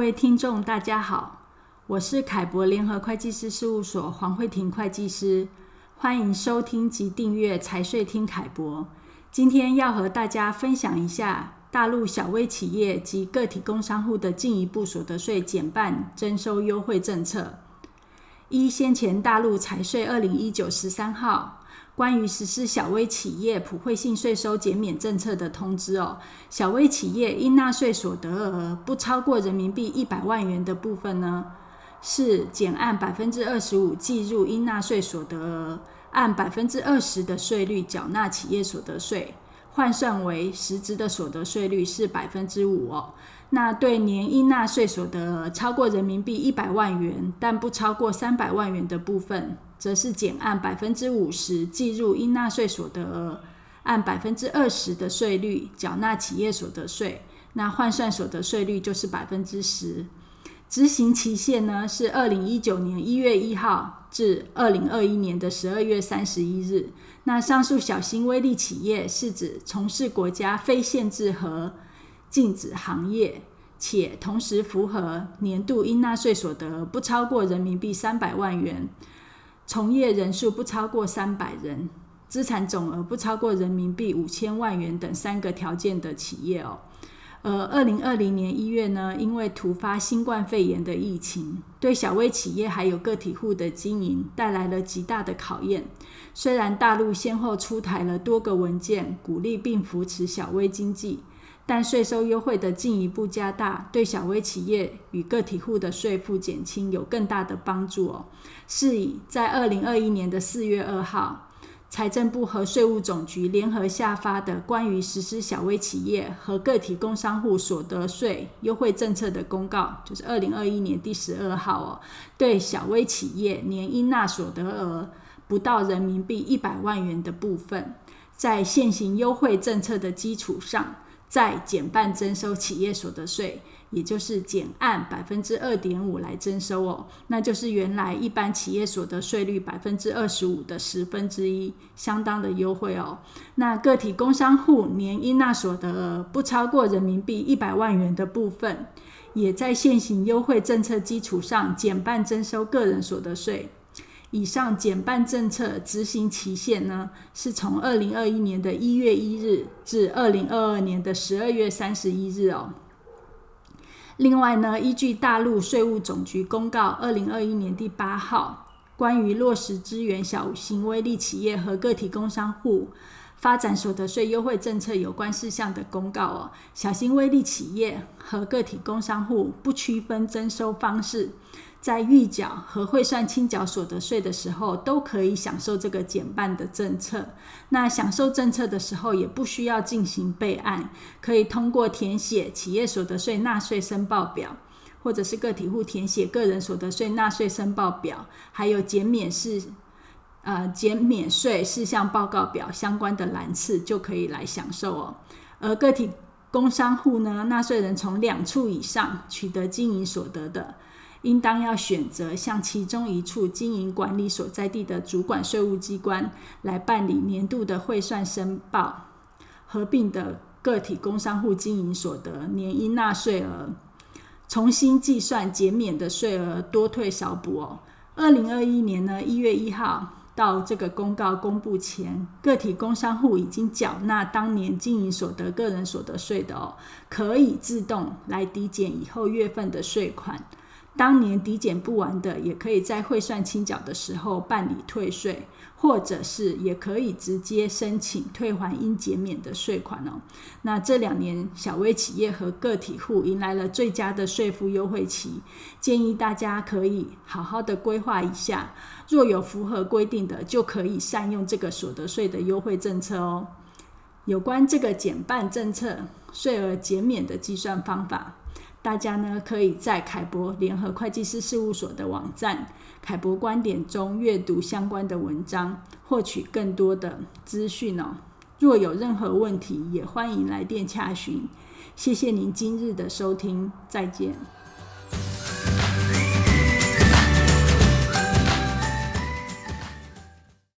各位听众，大家好，我是凯博联合会计师事务所黄慧婷会计师，欢迎收听及订阅财税听凯博。今天要和大家分享一下大陆小微企业及个体工商户的进一步所得税减半征收优惠政策。依先前大陆财税二零一九十三号。关于实施小微企业普惠性税收减免政策的通知哦，小微企业应纳税所得额不超过人民币一百万元的部分呢，是减按百分之二十五计入应纳税所得额，按百分之二十的税率缴纳企业所得税，换算为实质的所得税率是百分之五哦。那对年应纳税所得额超过人民币一百万元，但不超过三百万元的部分。则是减按百分之五十计入应纳税所得额，按百分之二十的税率缴纳企业所得税，那换算所得税率就是百分之十。执行期限呢是二零一九年一月一号至二零二一年的十二月三十一日。那上述小型微利企业是指从事国家非限制和禁止行业，且同时符合年度应纳税所得不超过人民币三百万元。从业人数不超过三百人，资产总额不超过人民币五千万元等三个条件的企业哦。呃，二零二零年一月呢，因为突发新冠肺炎的疫情，对小微企业还有个体户的经营带来了极大的考验。虽然大陆先后出台了多个文件，鼓励并扶持小微经济。但税收优惠的进一步加大，对小微企业与个体户的税负减轻有更大的帮助哦。是以，在二零二一年的四月二号，财政部和税务总局联合下发的关于实施小微企业和个体工商户所得税优惠政策的公告，就是二零二一年第十二号哦，对小微企业年应纳所得额不到人民币一百万元的部分，在现行优惠政策的基础上。再减半征收企业所得税，也就是减按百分之二点五来征收哦，那就是原来一般企业所得税率百分之二十五的十分之一，相当的优惠哦。那个体工商户年应纳所得额不超过人民币一百万元的部分，也在现行优惠政策基础上减半征收个人所得税。以上减半政策执行期限呢，是从二零二一年的一月一日至二零二二年的十二月三十一日哦。另外呢，依据大陆税务总局公告二零二一年第八号关于落实支援小型微利企业和个体工商户发展所得税优惠政策有关事项的公告哦，小型微利企业和个体工商户不区分征收方式。在预缴和汇算清缴所得税的时候，都可以享受这个减半的政策。那享受政策的时候，也不需要进行备案，可以通过填写企业所得税纳税申报表，或者是个体户填写个人所得税纳税申报表，还有减免是呃减免税事项报告表相关的栏次，就可以来享受哦。而个体工商户呢，纳税人从两处以上取得经营所得的。应当要选择向其中一处经营管理所在地的主管税务机关来办理年度的汇算申报，合并的个体工商户经营所得年应纳税额，重新计算减免的税额多退少补哦。二零二一年呢一月一号到这个公告公布前，个体工商户已经缴纳当年经营所得个人所得税的哦，可以自动来抵减以后月份的税款。当年抵减不完的，也可以在汇算清缴的时候办理退税，或者是也可以直接申请退还应减免的税款哦。那这两年小微企业和个体户迎来了最佳的税负优惠期，建议大家可以好好的规划一下，若有符合规定的，就可以善用这个所得税的优惠政策哦。有关这个减半政策税额减免的计算方法。大家呢，可以在凯博联合会计师事务所的网站“凯博观点”中阅读相关的文章，获取更多的资讯哦。若有任何问题，也欢迎来电洽询。谢谢您今日的收听，再见。